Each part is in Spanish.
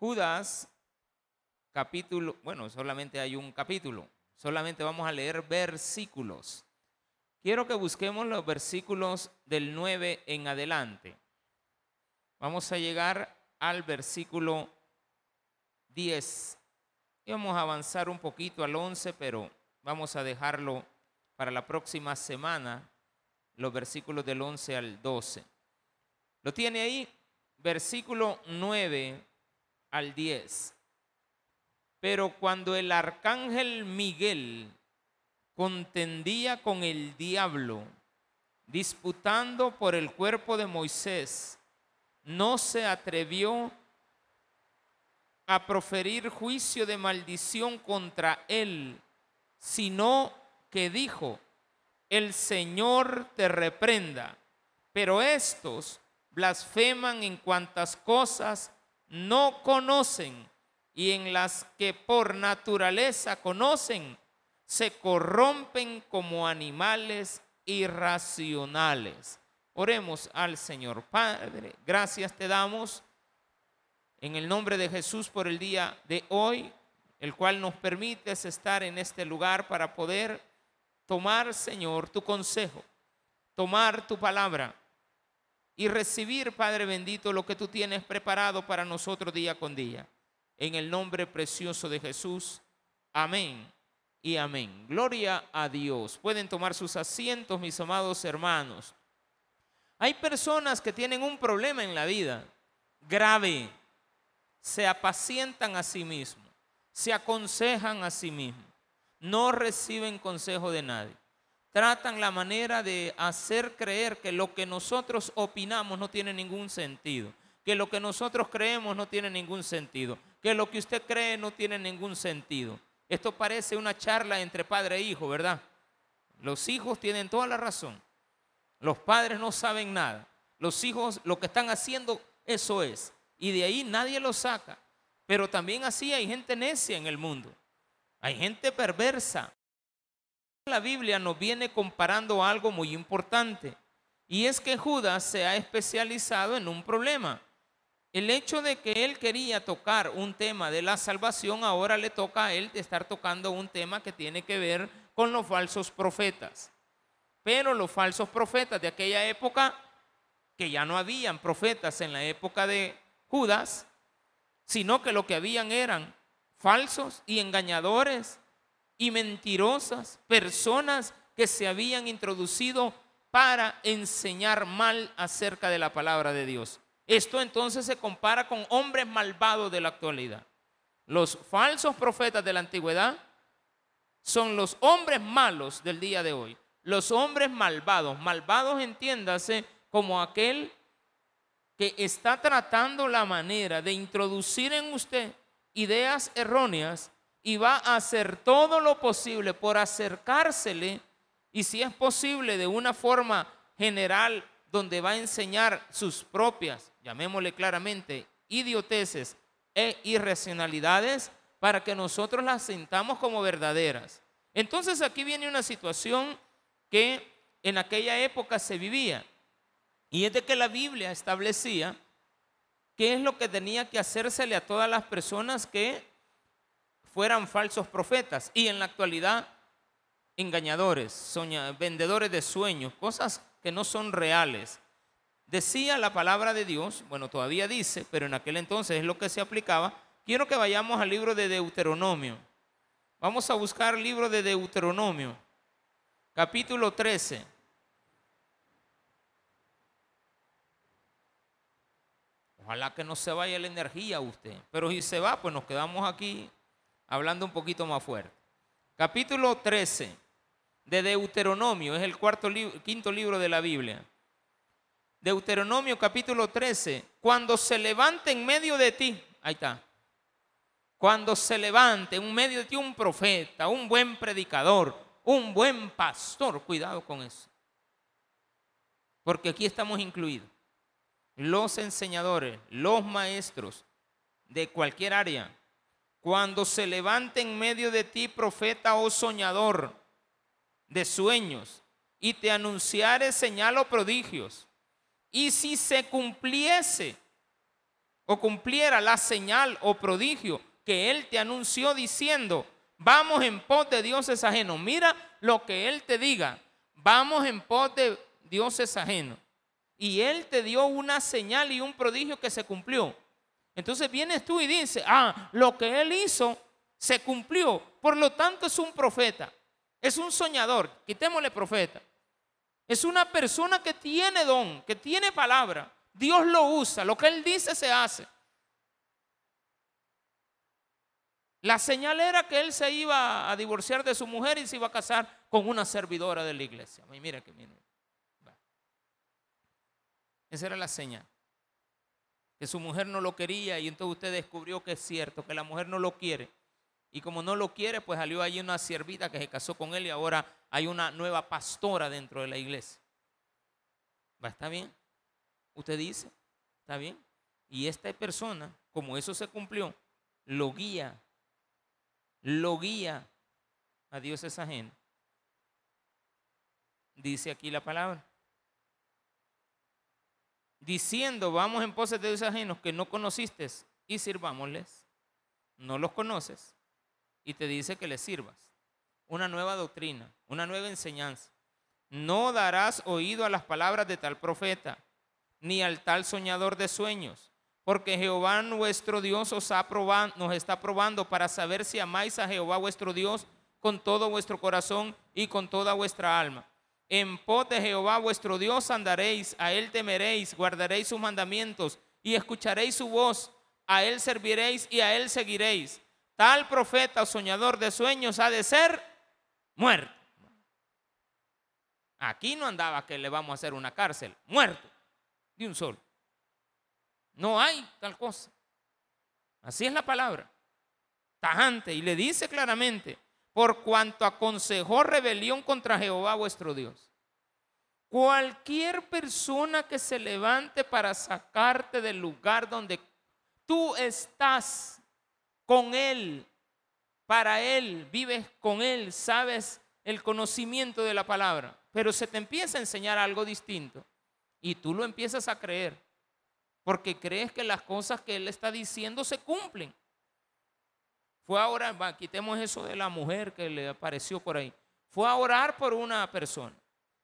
Judas, capítulo, bueno, solamente hay un capítulo, solamente vamos a leer versículos. Quiero que busquemos los versículos del 9 en adelante. Vamos a llegar al versículo 10. Y vamos a avanzar un poquito al 11, pero vamos a dejarlo para la próxima semana, los versículos del 11 al 12. ¿Lo tiene ahí? Versículo 9 al 10. Pero cuando el arcángel Miguel contendía con el diablo, disputando por el cuerpo de Moisés, no se atrevió a proferir juicio de maldición contra él, sino que dijo, el Señor te reprenda. Pero estos blasfeman en cuantas cosas no conocen y en las que por naturaleza conocen, se corrompen como animales irracionales. Oremos al Señor. Padre, gracias te damos en el nombre de Jesús por el día de hoy, el cual nos permites estar en este lugar para poder tomar, Señor, tu consejo, tomar tu palabra y recibir, Padre bendito, lo que tú tienes preparado para nosotros día con día. En el nombre precioso de Jesús. Amén y amén. Gloria a Dios. Pueden tomar sus asientos, mis amados hermanos. Hay personas que tienen un problema en la vida grave. Se apacientan a sí mismos, se aconsejan a sí mismos, no reciben consejo de nadie tratan la manera de hacer creer que lo que nosotros opinamos no tiene ningún sentido, que lo que nosotros creemos no tiene ningún sentido, que lo que usted cree no tiene ningún sentido. Esto parece una charla entre padre e hijo, ¿verdad? Los hijos tienen toda la razón. Los padres no saben nada. Los hijos lo que están haciendo, eso es. Y de ahí nadie lo saca. Pero también así hay gente necia en el mundo. Hay gente perversa la Biblia nos viene comparando algo muy importante. Y es que Judas se ha especializado en un problema. El hecho de que él quería tocar un tema de la salvación, ahora le toca a él estar tocando un tema que tiene que ver con los falsos profetas. Pero los falsos profetas de aquella época, que ya no habían profetas en la época de Judas, sino que lo que habían eran falsos y engañadores y mentirosas, personas que se habían introducido para enseñar mal acerca de la palabra de Dios. Esto entonces se compara con hombres malvados de la actualidad. Los falsos profetas de la antigüedad son los hombres malos del día de hoy. Los hombres malvados, malvados entiéndase como aquel que está tratando la manera de introducir en usted ideas erróneas y va a hacer todo lo posible por acercársele y si es posible de una forma general donde va a enseñar sus propias, llamémosle claramente, idioteces e irracionalidades para que nosotros las sintamos como verdaderas. Entonces aquí viene una situación que en aquella época se vivía y es de que la Biblia establecía qué es lo que tenía que hacérsele a todas las personas que fueran falsos profetas y en la actualidad engañadores, vendedores de sueños, cosas que no son reales. Decía la palabra de Dios, bueno, todavía dice, pero en aquel entonces es lo que se aplicaba. Quiero que vayamos al libro de Deuteronomio. Vamos a buscar el libro de Deuteronomio, capítulo 13. Ojalá que no se vaya la energía usted, pero si se va, pues nos quedamos aquí hablando un poquito más fuerte. Capítulo 13 de Deuteronomio, es el cuarto quinto libro de la Biblia. Deuteronomio capítulo 13, cuando se levante en medio de ti, ahí está, cuando se levante en medio de ti un profeta, un buen predicador, un buen pastor, cuidado con eso, porque aquí estamos incluidos, los enseñadores, los maestros de cualquier área, cuando se levante en medio de ti profeta o soñador de sueños y te anunciare señal o prodigios, y si se cumpliese, o cumpliera la señal o prodigio que él te anunció diciendo, vamos en pos de dioses ajenos. Mira lo que él te diga, vamos en pos de dioses ajenos. Y él te dio una señal y un prodigio que se cumplió. Entonces vienes tú y dices, ah, lo que él hizo se cumplió. Por lo tanto es un profeta, es un soñador, quitémosle profeta. Es una persona que tiene don, que tiene palabra. Dios lo usa, lo que él dice se hace. La señal era que él se iba a divorciar de su mujer y se iba a casar con una servidora de la iglesia. Mira que mira. Esa era la señal. Que su mujer no lo quería y entonces usted descubrió que es cierto, que la mujer no lo quiere. Y como no lo quiere, pues salió allí una siervita que se casó con él y ahora hay una nueva pastora dentro de la iglesia. ¿Va? ¿Está bien? Usted dice, ¿está bien? Y esta persona, como eso se cumplió, lo guía lo guía a Dios es ajeno. Dice aquí la palabra. Diciendo, vamos en poses de dioses ajenos que no conociste y sirvámosles. No los conoces y te dice que les sirvas. Una nueva doctrina, una nueva enseñanza. No darás oído a las palabras de tal profeta, ni al tal soñador de sueños porque Jehová nuestro Dios os ha nos está probando para saber si amáis a Jehová vuestro Dios con todo vuestro corazón y con toda vuestra alma. En pos de Jehová vuestro Dios andaréis, a él temeréis, guardaréis sus mandamientos y escucharéis su voz, a él serviréis y a él seguiréis. Tal profeta o soñador de sueños ha de ser muerto. Aquí no andaba que le vamos a hacer una cárcel, muerto, de un solo. No hay tal cosa. Así es la palabra. Tajante. Y le dice claramente, por cuanto aconsejó rebelión contra Jehová vuestro Dios. Cualquier persona que se levante para sacarte del lugar donde tú estás con Él, para Él, vives con Él, sabes el conocimiento de la palabra, pero se te empieza a enseñar algo distinto y tú lo empiezas a creer porque crees que las cosas que él está diciendo se cumplen. Fue a orar, quitemos eso de la mujer que le apareció por ahí. Fue a orar por una persona.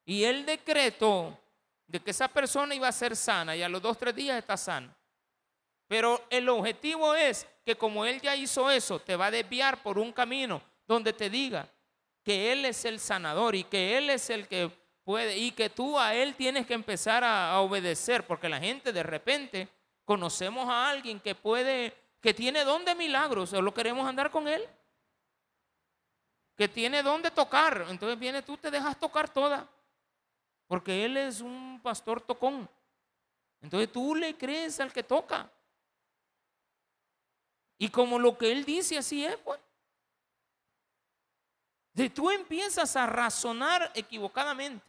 Y él decretó de que esa persona iba a ser sana y a los dos, tres días está sana. Pero el objetivo es que como él ya hizo eso, te va a desviar por un camino donde te diga que él es el sanador y que él es el que y que tú a él tienes que empezar a, obedecer, porque la gente de repente conocemos a alguien que puede, que tiene don de milagros, solo queremos andar con él, que tiene don de tocar, entonces viene tú, te dejas tocar toda, porque él es un pastor tocón. Entonces tú le crees al que toca. Y como lo que él dice así es, pues. De tú empiezas a razonar equivocadamente.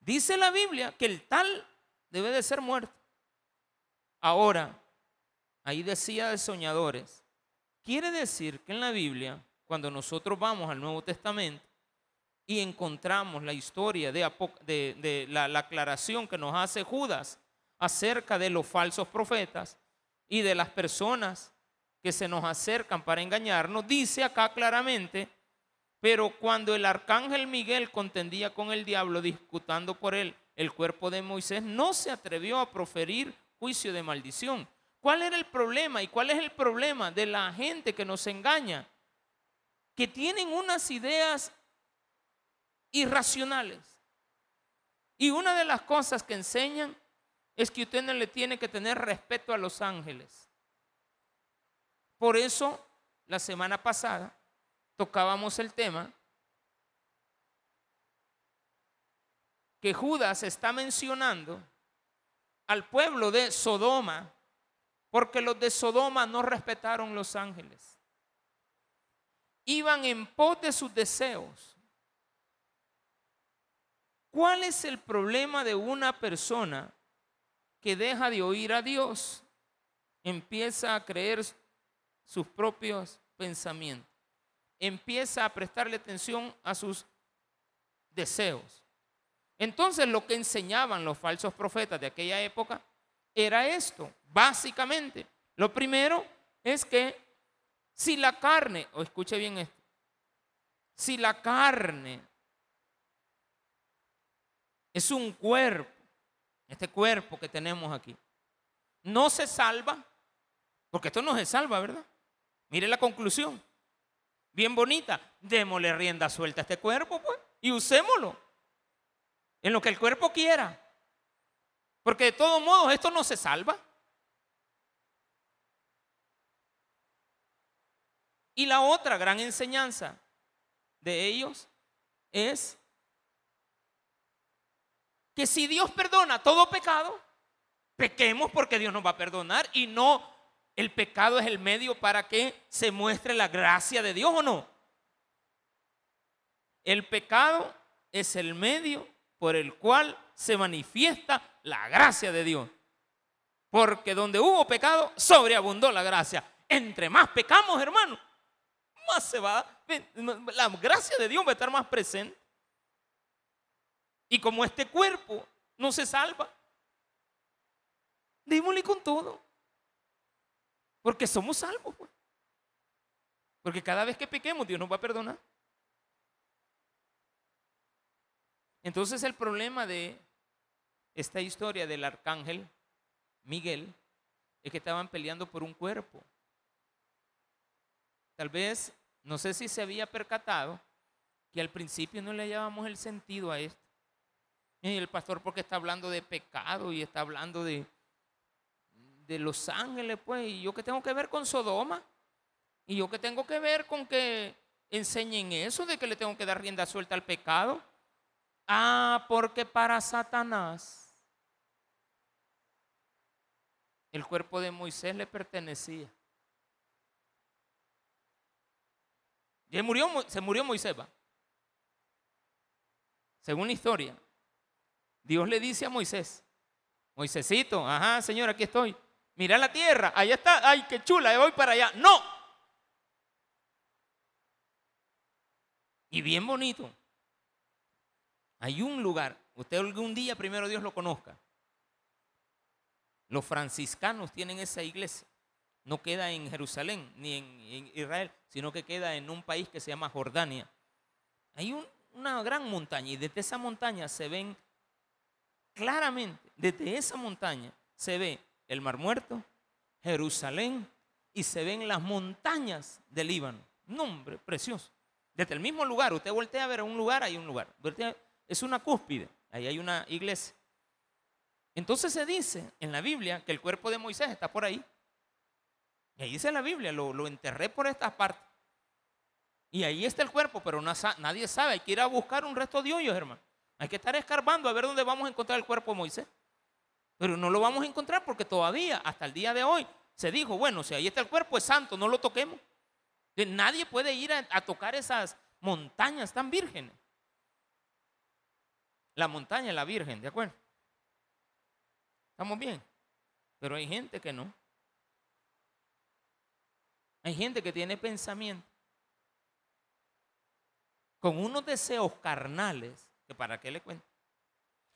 Dice la Biblia que el tal debe de ser muerto. Ahora, ahí decía de soñadores. Quiere decir que en la Biblia, cuando nosotros vamos al Nuevo Testamento y encontramos la historia de, la, la aclaración que nos hace Judas acerca de los falsos profetas y de las personas que se nos acercan para engañarnos, dice acá claramente pero cuando el arcángel Miguel contendía con el diablo, disputando por él el cuerpo de Moisés, no se atrevió a proferir juicio de maldición. ¿Cuál era el problema? ¿Y cuál es el problema de la gente que nos engaña? Que tienen unas ideas irracionales. Y una de las cosas que enseñan es que usted no le tiene que tener respeto a los ángeles. Por eso, la semana pasada, tocábamos el tema que Judas está mencionando al pueblo de Sodoma, porque los de Sodoma no respetaron los ángeles. Iban en pos de sus deseos. ¿Cuál es el problema de una persona que deja de oír a Dios? Empieza a creer sus propios pensamientos empieza a prestarle atención a sus deseos. Entonces lo que enseñaban los falsos profetas de aquella época era esto. básicamente. Lo primero es que si la carne, o escuche bien esto, si la carne es un cuerpo, este cuerpo que tenemos aquí, no se salva, porque esto no se salva, ¿verdad? Mire la conclusión, bien bonita, démosle rienda suelta a este cuerpo, pues, y usémoslo en lo que el cuerpo quiera. Porque de todos modos esto no se salva. Y la otra gran enseñanza de ellos es que si Dios perdona todo pecado, pequemos porque Dios nos va a perdonar y no el pecado es el medio para que se muestre la gracia de Dios o no. El pecado es el medio por el cual se manifiesta la gracia de Dios. Porque donde hubo pecado, sobreabundó la gracia. Entre más pecamos, hermano, más se va, la gracia de Dios va a estar más presente. Y como este cuerpo no se salva, démosle con todo. Porque somos salvos. Pues. Porque cada vez que pequemos, Dios nos va a perdonar. Entonces el problema de esta historia del arcángel Miguel es que estaban peleando por un cuerpo. Tal vez, no sé si se había percatado que al principio no le hallábamos el sentido a esto. Y el pastor porque está hablando de pecado y está hablando de, de los ángeles, pues, y yo que tengo que ver con Sodoma, y yo que tengo que ver con que enseñen eso, de que le tengo que dar rienda suelta al pecado. Ah, porque para Satanás el cuerpo de Moisés le pertenecía. Se murió Moisés, ¿va? Según la historia, Dios le dice a Moisés, Moisésito, ajá, Señor, aquí estoy. Mira la tierra, allá está, ay, qué chula, voy para allá. No. Y bien bonito. Hay un lugar, usted algún día primero Dios lo conozca. Los franciscanos tienen esa iglesia no queda en Jerusalén ni en, Israel, sino que queda en un país que se llama Jordania. Hay una gran montaña y desde esa montaña se ven claramente, desde esa montaña se ve el Mar Muerto, Jerusalén y se ven las montañas del Líbano. Nombre precioso. Desde el mismo lugar, usted voltea a ver un lugar, hay un lugar. Es una cúspide, ahí hay una iglesia. Entonces se dice en la Biblia que el cuerpo de Moisés está por ahí. Y ahí dice la Biblia, lo, enterré por estas partes. Y ahí está el cuerpo, pero nadie sabe. Hay que ir a buscar un resto de hoyos, hermano. Hay que estar escarbando a ver dónde vamos a encontrar el cuerpo de Moisés. Pero no lo vamos a encontrar porque todavía, hasta el día de hoy, se dijo, bueno, si ahí está el cuerpo, es santo, no lo toquemos. Nadie puede ir a tocar esas montañas tan vírgenes. La montaña es la virgen, ¿de acuerdo? ¿Estamos bien? Pero hay gente que no. Hay gente que tiene pensamiento con unos deseos carnales que para qué le cuento.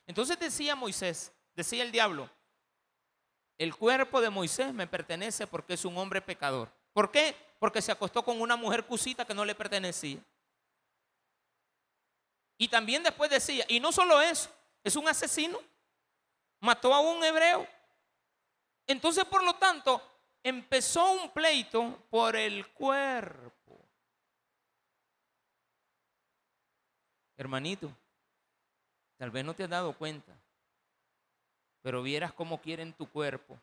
Entonces decía Moisés, decía el diablo, el cuerpo de Moisés me pertenece porque es un hombre pecador. ¿Por qué? Porque se acostó con una mujer cusita que no le pertenecía. Y también después decía, y no solo eso, es un asesino, mató a un hebreo. Entonces, por lo tanto, empezó un pleito por el cuerpo. Hermanito, tal vez no te has dado cuenta, pero vieras cómo quieren tu cuerpo.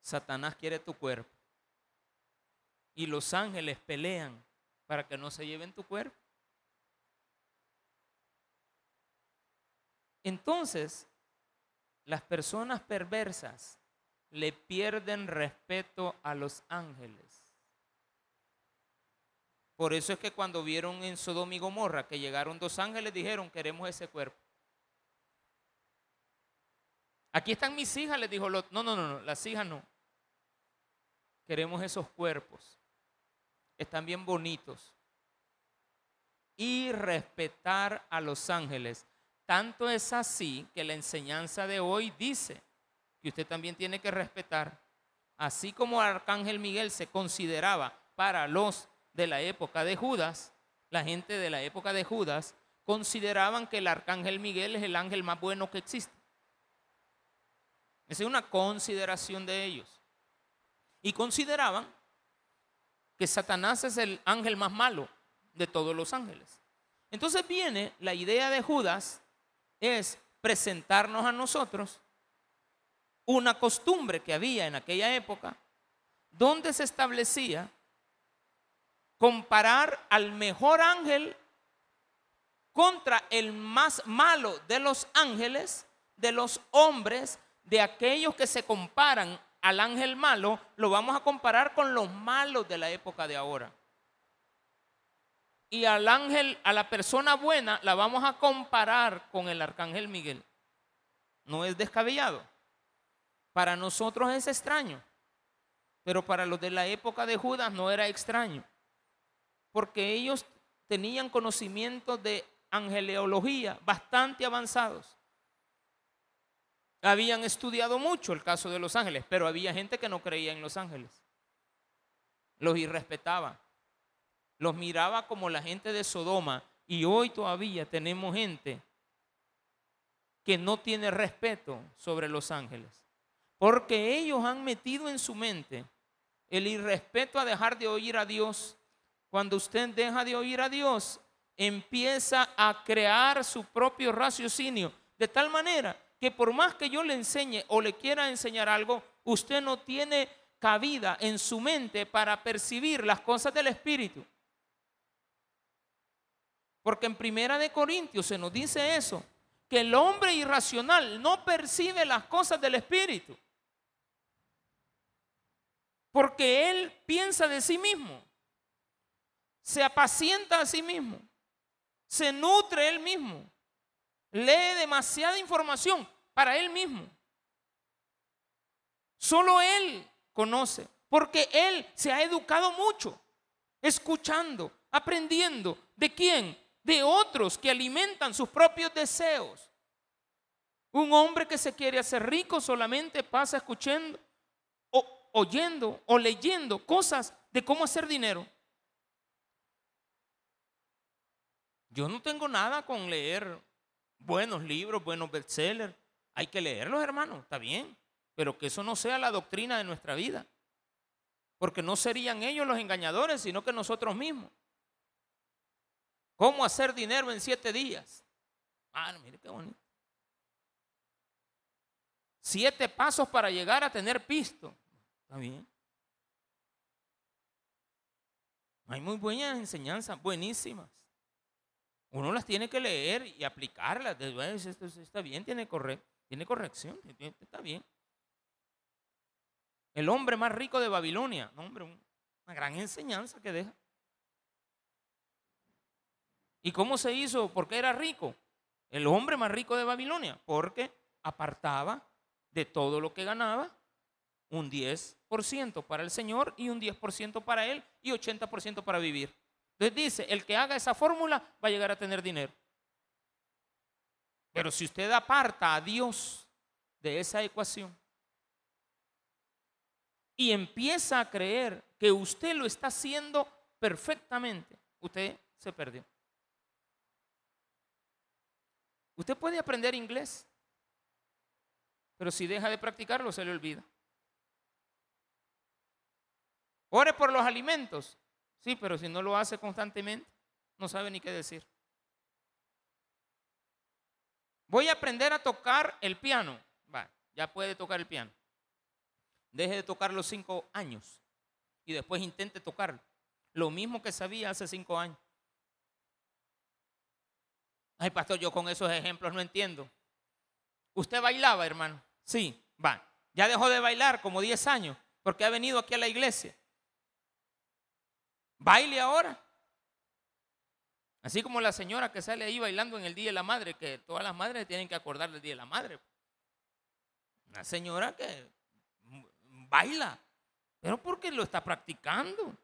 Satanás quiere tu cuerpo. Y los ángeles pelean para que no se lleven tu cuerpo. Entonces, las personas perversas le pierden respeto a los ángeles. Por eso es que cuando vieron en Sodoma y Gomorra que llegaron dos ángeles, dijeron, queremos ese cuerpo. Aquí están mis hijas, les dijo Lot. No, no, no, no, las hijas no. Queremos esos cuerpos. Están bien bonitos. Y respetar a los ángeles Tanto es así que la enseñanza de hoy dice que usted también tiene que respetar, así como Arcángel Miguel se consideraba para los de la época de Judas, la gente de la época de Judas consideraban que el Arcángel Miguel es el ángel más bueno que existe. Esa es una consideración de ellos. Y consideraban que Satanás es el ángel más malo de todos los ángeles. Entonces viene la idea de Judas es presentarnos a nosotros una costumbre que había en aquella época donde se establecía comparar al mejor ángel contra el más malo de los ángeles, de los hombres, de aquellos que se comparan al ángel malo, lo vamos a comparar con los malos de la época de ahora. Y al ángel, a la persona buena, la vamos a comparar con el arcángel Miguel. No es descabellado. Para nosotros es extraño, pero para los de la época de Judas no era extraño, porque ellos tenían conocimientos de angeleología bastante avanzados habían estudiado mucho el caso de los ángeles, pero había gente que no creía en los ángeles. Los irrespetaba. Los miraba como la gente de Sodoma. Y hoy todavía tenemos gente que no tiene respeto sobre los ángeles. Porque ellos han metido en su mente el irrespeto a dejar de oír a Dios. Cuando usted deja de oír a Dios, empieza a crear su propio raciocinio. De tal manera que por más que yo le enseñe o le quiera enseñar algo, usted no tiene cabida en su mente para percibir las cosas del Espíritu. Porque en Primera de Corintios se nos dice eso, que el hombre irracional no percibe las cosas del Espíritu. Porque él piensa de sí mismo, se apacienta a sí mismo, se nutre él mismo, lee demasiada información para él mismo. Solo él conoce, porque él se ha educado mucho, escuchando, aprendiendo. ¿De quién? De otros que alimentan sus propios deseos. Un hombre que se quiere hacer rico solamente pasa escuchando, o, oyendo o leyendo cosas de cómo hacer dinero. Yo no tengo nada con leer buenos libros, buenos bestsellers. Hay que leerlos, hermanos, está bien, pero que eso no sea la doctrina de nuestra vida. Porque no serían ellos los engañadores, sino que nosotros mismos. ¿Cómo hacer dinero en siete días? Ah, mire qué bonito. Siete pasos para llegar a tener pisto. Está bien. Hay muy buenas enseñanzas, buenísimas. Uno las tiene que leer y aplicarlas. Está bien, tiene correcto. Tiene corrección, está bien. El hombre más rico de Babilonia, hombre, una gran enseñanza que deja. ¿Y cómo se hizo? ¿Por qué era rico? El hombre más rico de Babilonia, porque apartaba de todo lo que ganaba un 10% para el Señor y un 10% para él y 80% para vivir. Entonces dice, el que haga esa fórmula va a llegar a tener dinero. Pero si usted aparta a Dios de esa ecuación y empieza a creer que usted lo está haciendo perfectamente, usted se perdió. Usted puede aprender inglés, pero si deja de practicarlo se le olvida. Ore por los alimentos, sí, pero si no lo hace constantemente, no sabe ni qué decir. Voy a aprender a tocar el piano. Va, ya puede tocar el piano. Deje de tocar los cinco años y después intente tocarlo. Lo mismo que sabía hace cinco años. Ay, pastor, yo con esos ejemplos no entiendo. ¿Usted bailaba, hermano? Sí, va. Ya dejó de bailar como 10 años porque ha venido aquí a la iglesia. Baile ahora. Así como la señora que sale ahí bailando en el Día de la Madre, que todas las madres tienen que acordar del Día de la Madre. Una señora que baila, pero porque lo está practicando.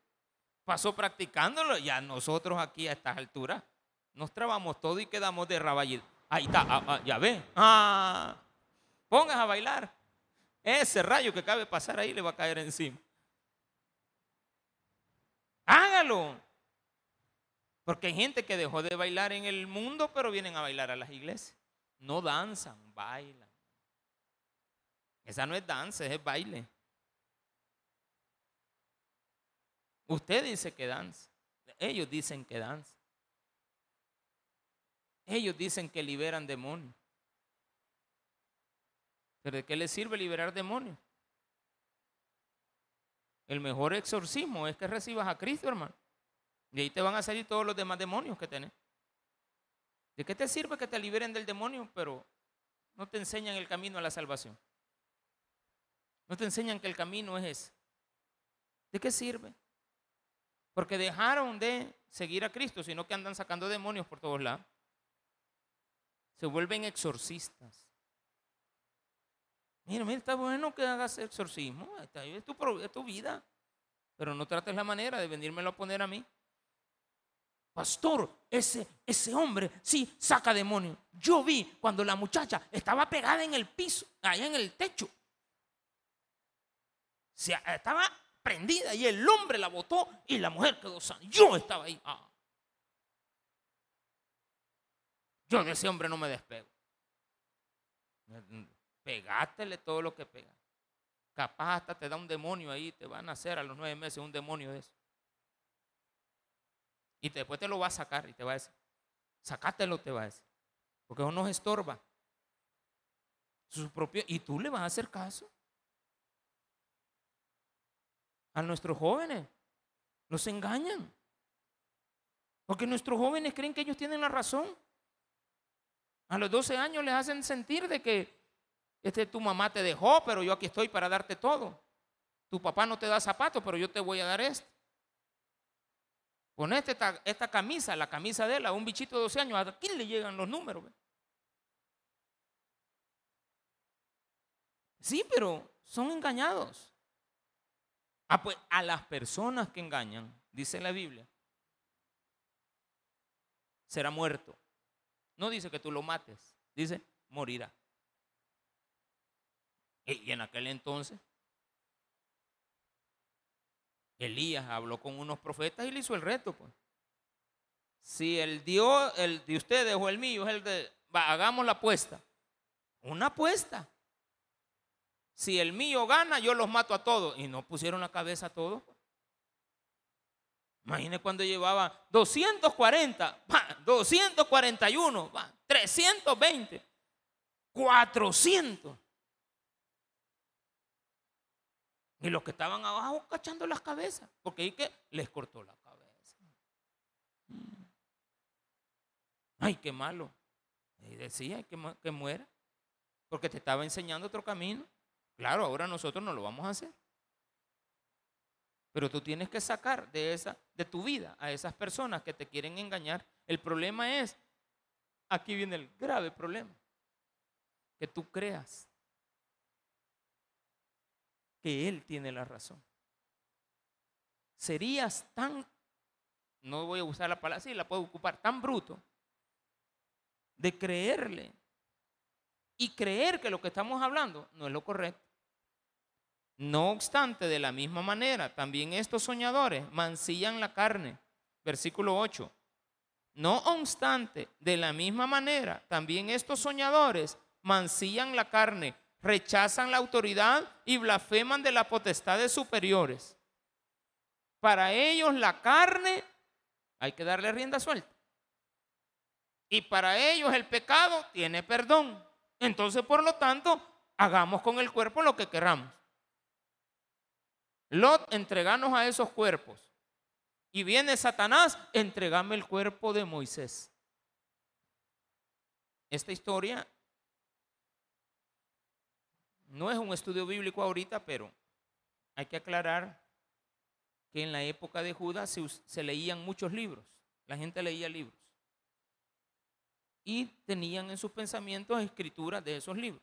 Pasó practicándolo, ya nosotros aquí a estas alturas nos trabamos todo y quedamos de Ahí está, ah, ah, ya ve. Ah, pongas a bailar. Ese rayo que cabe pasar ahí le va a caer encima. Hágalo. Porque hay gente que dejó de bailar en el mundo, pero vienen a bailar a las iglesias. No danzan, bailan. Esa no es danza, es baile. Usted dice que danza. Ellos dicen que danza. Ellos dicen que liberan demonios. ¿Pero de qué les sirve liberar demonios? El mejor exorcismo es que recibas a Cristo, hermano. Y ahí te van a salir todos los demás demonios que tenés. ¿De qué te sirve que te liberen del demonio, pero no te enseñan el camino a la salvación? No te enseñan que el camino es ese. ¿De qué sirve? Porque dejaron de seguir a Cristo, sino que andan sacando demonios por todos lados. Se vuelven exorcistas. Mira, mira, está bueno que hagas exorcismo. Es tu, es tu vida. Pero no trates la manera de venírmelo a poner a mí. Pastor, ese, ese hombre sí saca demonios. Yo vi cuando la muchacha estaba pegada en el piso, allá en el techo. Se, estaba prendida y el hombre la botó y la mujer quedó sana. Yo estaba ahí. Ah. Yo de ese hombre no me despego. Pegátele todo lo que pega. Capaz hasta te da un demonio ahí, te van a hacer a los nueve meses un demonio de eso. Y después te lo va a sacar y te va a decir, sacátelo, te va a decir. Porque eso nos estorba. Su propio, y tú le vas a hacer caso a nuestros jóvenes. Los engañan. Porque nuestros jóvenes creen que ellos tienen la razón. A los 12 años les hacen sentir de que este, tu mamá te dejó, pero yo aquí estoy para darte todo. Tu papá no te da zapatos, pero yo te voy a dar esto. Ponete esta, esta camisa, la camisa de él, a un bichito de 12 años, ¿a quién le llegan los números? Sí, pero son engañados. Ah, pues a las personas que engañan, dice la Biblia, será muerto. No dice que tú lo mates, dice morirá. Y en aquel entonces, Elías habló con unos profetas y le hizo el reto. Pues. Si el Dios, el de ustedes o el mío es el de, hagamos la apuesta. Una apuesta. Si el mío gana, yo los mato a todos. Y no pusieron la cabeza a todos. Imagine cuando llevaba 240, 241, 320, 400. Y los que estaban abajo cachando las cabezas, porque ahí que les cortó la cabeza. Mm. Ay, qué malo. Y decía que, que muera, porque te estaba enseñando otro camino. Claro, ahora nosotros no lo vamos a hacer. Pero tú tienes que sacar de, esa, de tu vida a esas personas que te quieren engañar. El problema es, aquí viene el grave problema, que tú creas que Él tiene la razón. Serías tan, no voy a usar la palabra, sí, la puedo ocupar, tan bruto de creerle y creer que lo que estamos hablando no es lo correcto. No obstante, de la misma manera, también estos soñadores mancillan la carne. Versículo 8. No obstante, de la misma manera, también estos soñadores mancillan la carne, rechazan la autoridad y blasfeman de las potestades superiores. Para ellos la carne hay que darle rienda suelta. Y para ellos el pecado tiene perdón. Entonces, por lo tanto, hagamos con el cuerpo lo que queramos. Lot, entreganos a esos cuerpos. Y viene Satanás, entregame el cuerpo de Moisés. Esta historia no es un estudio bíblico ahorita, pero hay que aclarar que en la época de Judas se, leían muchos libros. La gente leía libros. Y tenían en sus pensamientos escrituras de esos libros.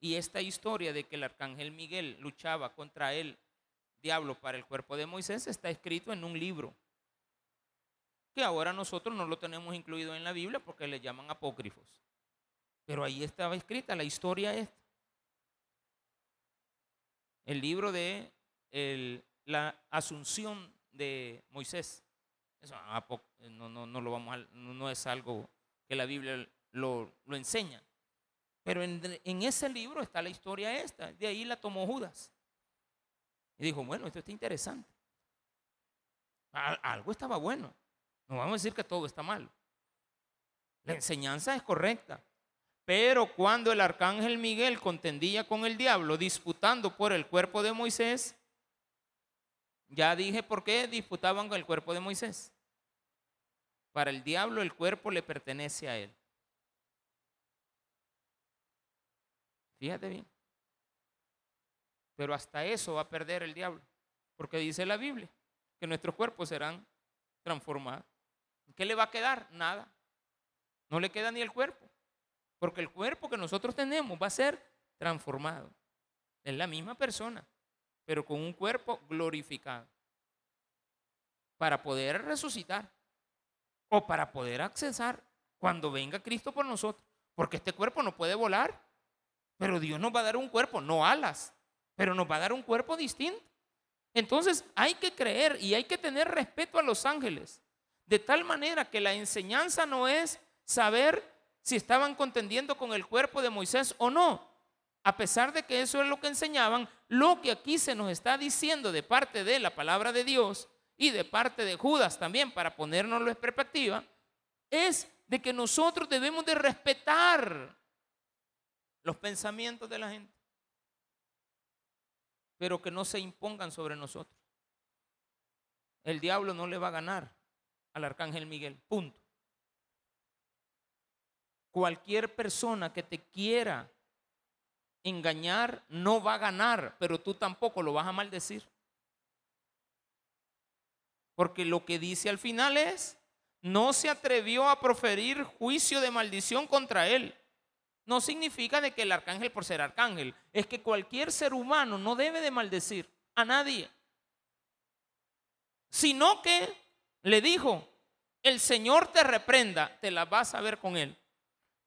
Y esta historia de que el arcángel Miguel luchaba contra él diablo para el cuerpo de Moisés está escrito en un libro que ahora nosotros no lo tenemos incluido en la Biblia porque le llaman apócrifos. Pero ahí estaba escrita la historia esta. El libro de la asunción de Moisés. Eso no, no, lo vamos no es algo que la Biblia lo, enseña. Pero en, en, ese libro está la historia esta. De ahí la tomó Judas. Y dijo, bueno, esto está interesante. Algo estaba bueno. No vamos a decir que todo está mal. La enseñanza es correcta. Pero cuando el arcángel Miguel contendía con el diablo disputando por el cuerpo de Moisés, ya dije por qué disputaban con el cuerpo de Moisés. Para el diablo el cuerpo le pertenece a él. Fíjate bien. Pero hasta eso va a perder el diablo. Porque dice la Biblia que nuestros cuerpos serán transformados. ¿Qué le va a quedar? Nada. No le queda ni el cuerpo. Porque el cuerpo que nosotros tenemos va a ser transformado. Es la misma persona, pero con un cuerpo glorificado. Para poder resucitar o para poder accesar cuando venga Cristo por nosotros. Porque este cuerpo no puede volar, pero Dios nos va a dar un cuerpo, no alas, pero nos va a dar un cuerpo distinto. Entonces hay que creer y hay que tener respeto a los ángeles, de tal manera que la enseñanza no es saber si estaban contendiendo con el cuerpo de Moisés o no. A pesar de que eso es lo que enseñaban, lo que aquí se nos está diciendo de parte de la palabra de Dios y de parte de Judas también, para ponernoslo en perspectiva, es de que nosotros debemos de respetar los pensamientos de la gente, pero que no se impongan sobre nosotros. El diablo no le va a ganar al arcángel Miguel, punto. Cualquier persona que te quiera engañar no va a ganar, pero tú tampoco lo vas a maldecir. Porque lo que dice al final es, no se atrevió a proferir juicio de maldición contra él. No significa de que el arcángel por ser arcángel, es que cualquier ser humano no debe de maldecir a nadie. Sino que le dijo, el Señor te reprenda, te la vas a ver con él.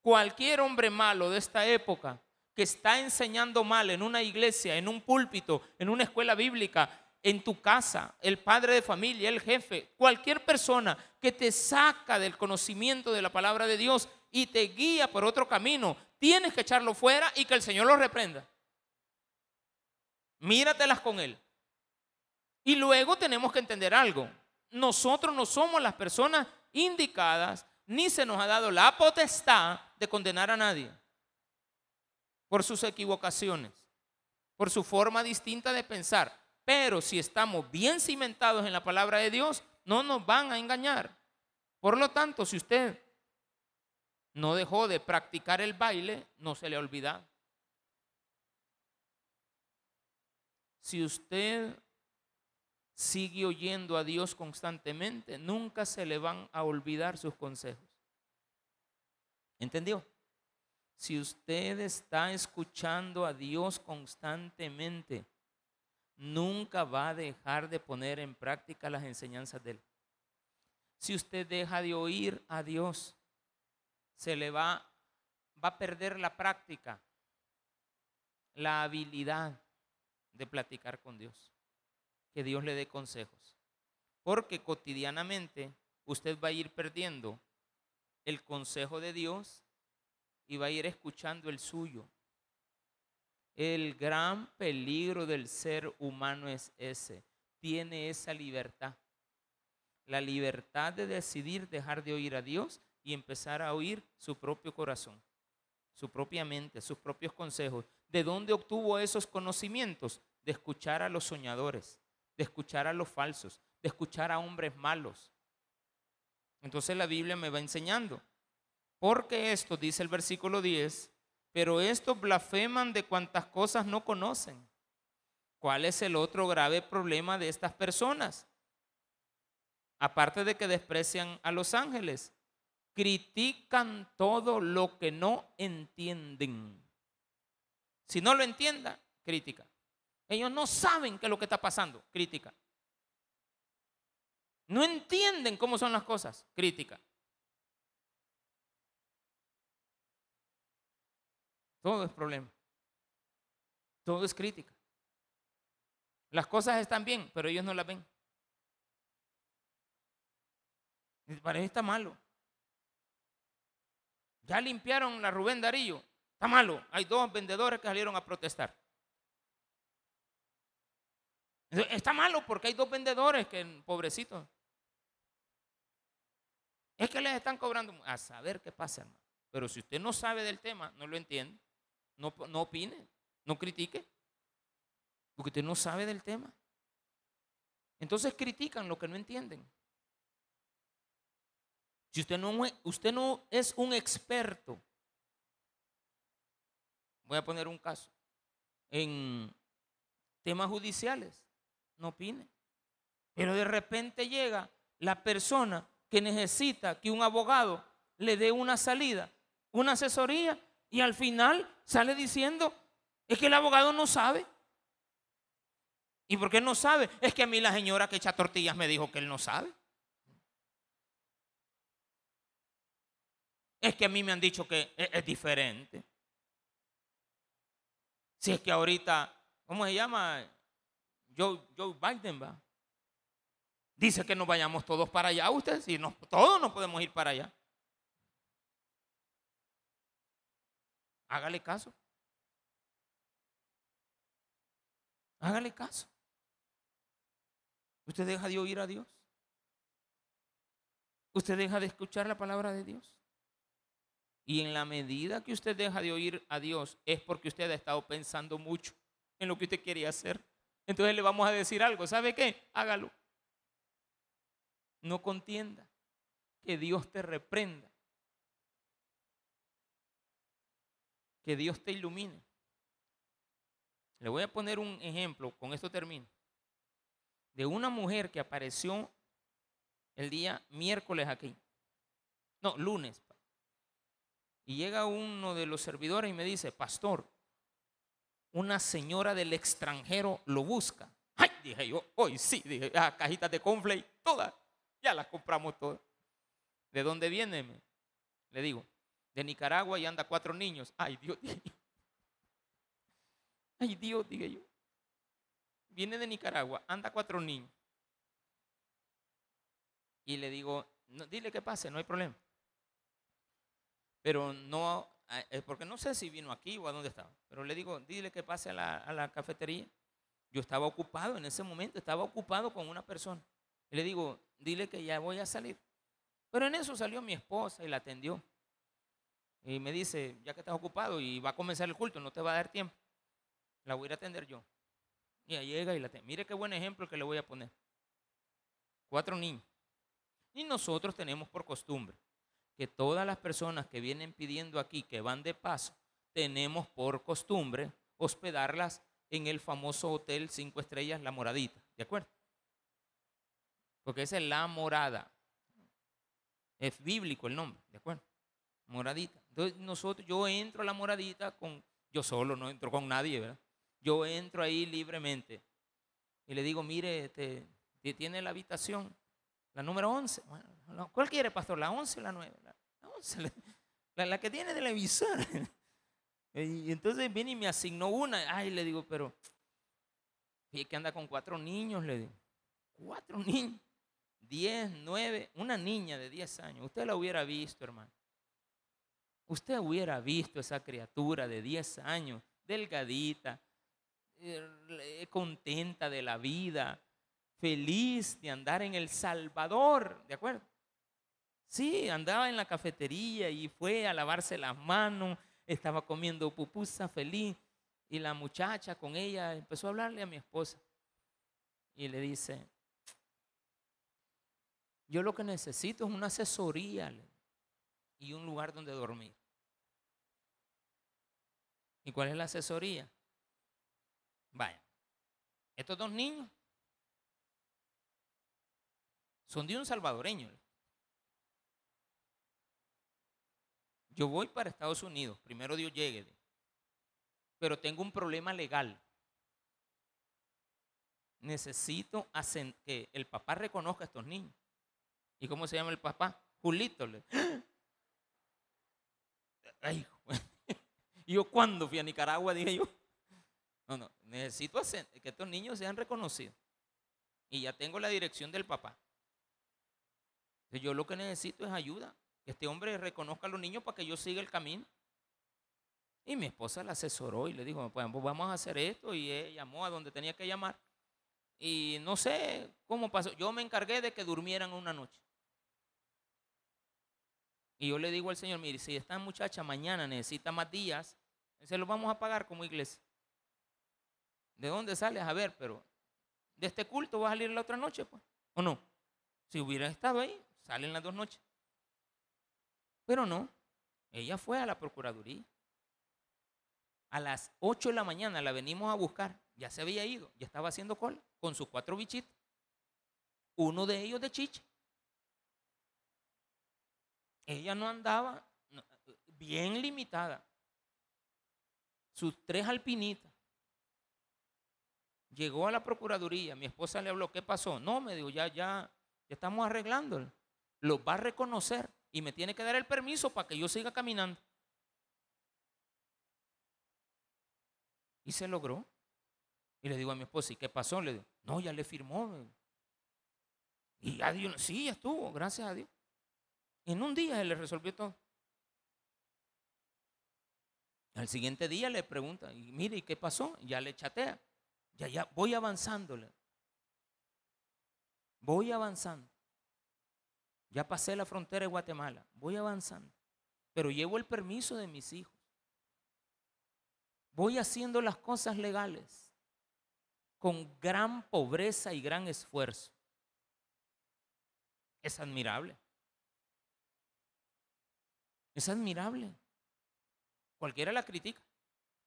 Cualquier hombre malo de esta época que está enseñando mal en una iglesia, en un púlpito, en una escuela bíblica, en tu casa, el padre de familia, el jefe, cualquier persona que te saca del conocimiento de la palabra de Dios y te guía por otro camino, tienes que echarlo fuera y que el Señor lo reprenda. Míratelas con Él. Y luego tenemos que entender algo. Nosotros no somos las personas indicadas, ni se nos ha dado la potestad de condenar a nadie por sus equivocaciones, por su forma distinta de pensar. Pero si estamos bien cimentados en la palabra de Dios, no nos van a engañar. Por lo tanto, si usted no dejó de practicar el baile, no se le olvida. Si usted sigue oyendo a Dios constantemente, nunca se le van a olvidar sus consejos. ¿Entendió? Si usted está escuchando a Dios constantemente, nunca va a dejar de poner en práctica las enseñanzas de Él. Si usted deja de oír a Dios, se le va, va a perder la práctica, la habilidad de platicar con Dios. Que Dios le dé consejos. Porque cotidianamente usted va a ir perdiendo el consejo de Dios y va a ir escuchando el suyo. El gran peligro del ser humano es ese. Tiene esa libertad. La libertad de decidir dejar de oír a Dios y empezar a oír su propio corazón, su propia mente, sus propios consejos. ¿De dónde obtuvo esos conocimientos? De escuchar a los soñadores, de escuchar a los falsos, de escuchar a hombres malos. Entonces la Biblia me va enseñando. Porque esto, dice el versículo 10, pero estos blasfeman de cuantas cosas no conocen. ¿Cuál es el otro grave problema de estas personas? Aparte de que desprecian a los ángeles, critican todo lo que no entienden. Si no lo entienda, crítica. Ellos no saben qué es lo que está pasando, crítica. No entienden cómo son las cosas, crítica. Todo es problema. Todo es crítica. Las cosas están bien, pero ellos no las ven. Para ellos está malo. Ya limpiaron la Rubén Darillo. Está malo. Hay dos vendedores que salieron a protestar. Está malo porque hay dos vendedores que, pobrecitos. Es que les están cobrando. A saber qué pasa, hermano. Pero si usted no sabe del tema, no lo entiende, no, no opine, no critique. Porque usted no sabe del tema. Entonces critican lo que no entienden. Si usted no, usted no es un experto, voy a poner un caso, en temas judiciales, no opine. Pero de repente llega la persona que necesita que un abogado le dé una salida, una asesoría, y al final sale diciendo, es que el abogado no sabe. ¿Y por qué no sabe? Es que a mí la señora que echa tortillas me dijo que él no sabe. Es que a mí me han dicho que es, diferente. Si es que ahorita, ¿cómo se llama? Joe, Joe Biden va. Dice que nos vayamos todos para allá. Usted, si no, todos no podemos ir para allá. Hágale caso. Hágale caso. Usted deja de oír a Dios. Usted deja de escuchar la palabra de Dios. Y en la medida que usted deja de oír a Dios es porque usted ha estado pensando mucho en lo que usted quería hacer. Entonces le vamos a decir algo. ¿Sabe qué? Hágalo. No contienda. Que Dios te reprenda. Que Dios te ilumine. Le voy a poner un ejemplo, con esto termino, de una mujer que apareció el día miércoles aquí. No, lunes. Y llega uno de los servidores y me dice, pastor, una señora del extranjero lo busca. Ay, dije yo, hoy sí, dije, ah, cajitas de conflay, todas, ya las compramos todas. ¿De dónde viene? Le digo, de Nicaragua y anda cuatro niños. Ay, Dios, Ay, Dios, dije yo. Viene de Nicaragua, anda cuatro niños. Y le digo, dile que pase, no hay problema. Pero no, eh, porque no sé si vino aquí o a dónde estaba. Pero le digo, dile que pase a la, a la cafetería. Yo estaba ocupado en ese momento, estaba ocupado con una persona. Y le digo, dile que ya voy a salir. Pero en eso salió mi esposa y la atendió. Y me dice, ya que estás ocupado y va a comenzar el culto, no te va a dar tiempo. La voy a ir a atender yo. Y llega y la atiende. Mire qué buen ejemplo que le voy a poner. Cuatro niños. Y nosotros tenemos por costumbre que todas las personas que vienen pidiendo aquí, que van de paso, tenemos por costumbre hospedarlas en el famoso hotel cinco estrellas La Moradita. ¿De acuerdo? Porque esa es la morada. Es bíblico el nombre, ¿de acuerdo? Moradita. Entonces nosotros, yo entro a la moradita con, yo solo, no entro con nadie, ¿verdad? Yo entro ahí libremente y le digo, mire, este, tiene la habitación, la número 11. Bueno, ¿Cuál quiere, pastor? ¿La 11 o la 9? La, 11, la, que tiene televisor. y entonces viene y me asignó una. Ay, le digo, pero, y que anda con cuatro niños, le digo. Cuatro niños. Diez, nueve, una niña de diez años. Usted la hubiera visto, hermano. Usted hubiera visto esa criatura de diez años, delgadita, eh, contenta de la vida, feliz de andar en El Salvador, ¿de acuerdo? Sí, andaba en la cafetería y fue a lavarse las manos, estaba comiendo pupusa feliz y la muchacha con ella empezó a hablarle a mi esposa y le dice, yo lo que necesito es una asesoría y un lugar donde dormir. ¿Y cuál es la asesoría? Vaya, estos dos niños son de un salvadoreño. Yo voy para Estados Unidos, primero Dios llegue, pero tengo un problema legal. Necesito que el papá reconozca a estos niños. ¿Y cómo se llama el papá? Julito. Y yo, ¿cuándo fui a Nicaragua? Dije yo. No, no, necesito hacer, que estos niños sean reconocidos. Y ya tengo la dirección del papá. Yo lo que necesito es ayuda. Que este hombre reconozca a los niños para que yo siga el camino. Y mi esposa la asesoró y le dijo, pues vamos a hacer esto. Y él llamó a donde tenía que llamar. Y no sé cómo pasó. Yo me encargué de que durmieran una noche. Y yo le digo al Señor, mire, si esta muchacha mañana necesita más días, se los vamos a pagar como iglesia. ¿De dónde sales? A ver, pero de este culto va a salir la otra noche, pues. ¿O no? Si hubiera estado ahí, salen las dos noches. Pero no, ella fue a la Procuraduría. A las 8 de la mañana la venimos a buscar. Ya se había ido, ya estaba haciendo cola con sus cuatro bichitos. Uno de ellos de chiche. Ella no andaba bien limitada. Sus tres alpinitas. Llegó a la Procuraduría, mi esposa le habló, ¿qué pasó? No, me dijo, ya, ya, ya estamos arreglándolo. Lo va a reconocer y me tiene que dar el permiso para que yo siga caminando. Y se logró. Y le digo a mi esposa, ¿y qué pasó? Le digo, no, ya le firmó. Y ya Dios, sí, ya estuvo, gracias a Dios. En un día se le resolvió todo. Al siguiente día le pregunta, y mire, ¿y qué pasó? Ya le chatea. Ya, ya, voy avanzándole. Voy avanzando. Ya pasé la frontera de Guatemala. Voy avanzando. Pero llevo el permiso de mis hijos. Voy haciendo las cosas legales con gran pobreza y gran esfuerzo. Es admirable. Es admirable. Cualquiera la critica.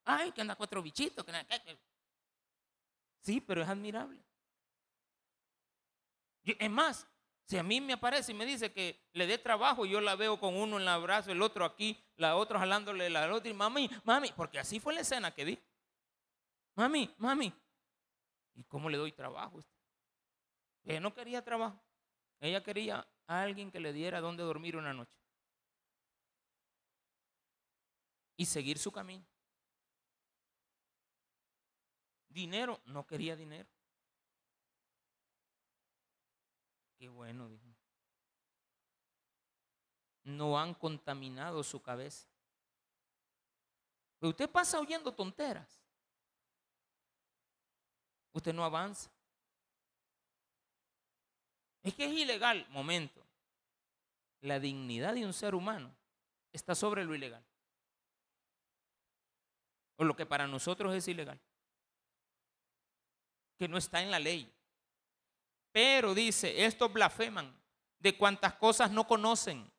Ay, que anda cuatro bichitos. Sí, pero es admirable. Es más, si a mí me aparece y me dice que le dé trabajo, yo la veo con uno en el brazo, el otro aquí, la otra jalándole la otra y mami, mami, porque así fue la escena que vi. Mami, mami. ¿Y cómo le doy trabajo? Ella no quería trabajo. Ella quería a alguien que le diera donde dormir una noche. Y seguir su camino. Dinero, no quería dinero. Qué bueno. No han contaminado su cabeza. Usted pasa oyendo tonteras. Usted no avanza. Es que es ilegal. Momento. La dignidad de un ser humano está sobre lo ilegal. O lo que para nosotros es ilegal. Que no está en la ley. Pero dice, estos blasfeman de cuantas cosas no conocen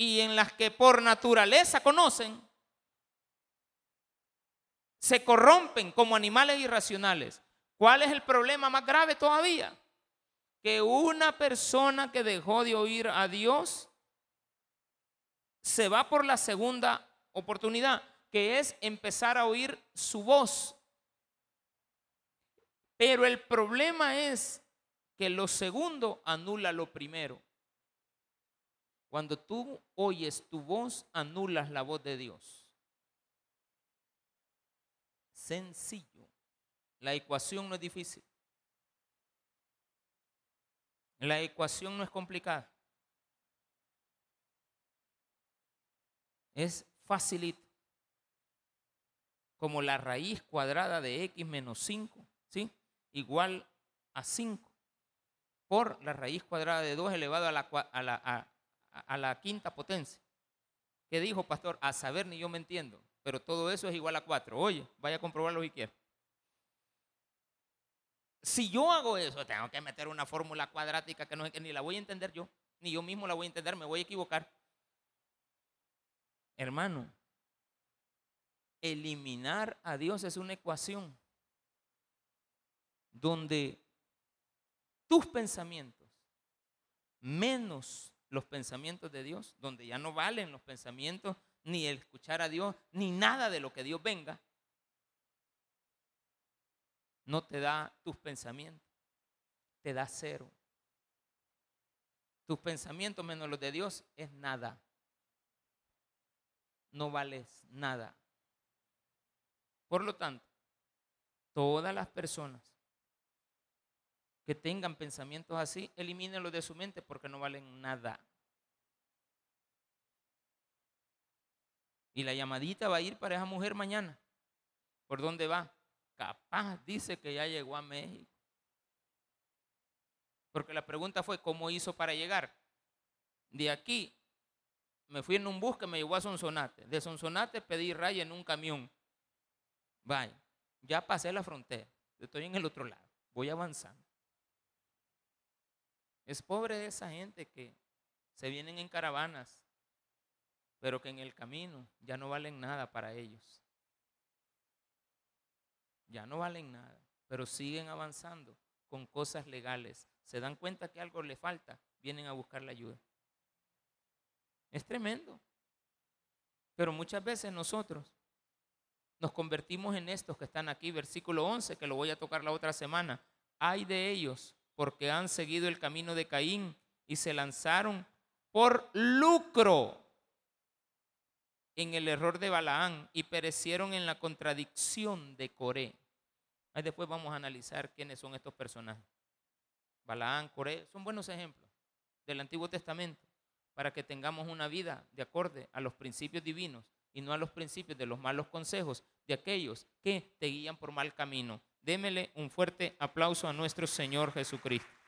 y en las que por naturaleza conocen, se corrompen como animales irracionales. ¿Cuál es el problema más grave todavía? Que una persona que dejó de oír a Dios se va por la segunda oportunidad, que es empezar a oír su voz pero el problema es que lo segundo anula lo primero. Cuando tú oyes tu voz, anulas la voz de Dios. Sencillo. La ecuación no es difícil. La ecuación no es complicada. Es facilito. Como la raíz cuadrada de x menos 5. ¿Sí? igual a 5 por la raíz cuadrada de 2 elevado a la, quinta potencia. ¿Qué dijo, pastor? A saber, ni yo me entiendo. Pero todo eso es igual a 4. Oye, vaya a comprobarlo si quiere. Si yo hago eso, tengo que meter una fórmula cuadrática que no que ni la voy a entender yo, ni yo mismo la voy a entender, me voy a equivocar. Hermano, eliminar a Dios es una ecuación donde tus pensamientos, menos los pensamientos de Dios, donde ya no valen los pensamientos, ni el escuchar a Dios, ni nada de lo que Dios venga, no te da tus pensamientos, te da cero. Tus pensamientos menos los de Dios es nada. no vales nada. Por lo tanto, todas las personas que tengan pensamientos así, elimínenlos de su mente porque no valen nada. Y la llamadita va a ir para esa mujer mañana. ¿Por dónde va? Capaz dice que ya llegó a México. Porque la pregunta fue, ¿cómo hizo para llegar? De aquí me fui en un bus que me llevó a Sonsonate. De Sonsonate pedí raya en un camión. Vaya, ya pasé la frontera. Estoy en el otro lado. Voy avanzando. Es pobre esa gente que se vienen en caravanas, pero que en el camino ya no valen nada para ellos. Ya no valen nada, pero siguen avanzando con cosas legales. Se dan cuenta que algo le falta, vienen a buscar la ayuda. Es tremendo. Pero muchas veces nosotros nos convertimos en estos que están aquí, versículo 11, que lo voy a tocar la otra semana. Hay de ellos porque han seguido el camino de Caín y se lanzaron por lucro en el error de Balaán y perecieron en la contradicción de Coré. Ahí después vamos a analizar quiénes son estos personajes. Balaán, Coré, son buenos ejemplos del Antiguo Testamento para que tengamos una vida de acorde a los principios divinos y no a los principios de los malos consejos de aquellos que te guían por mal camino. Démele un fuerte aplauso a nuestro Señor Jesucristo.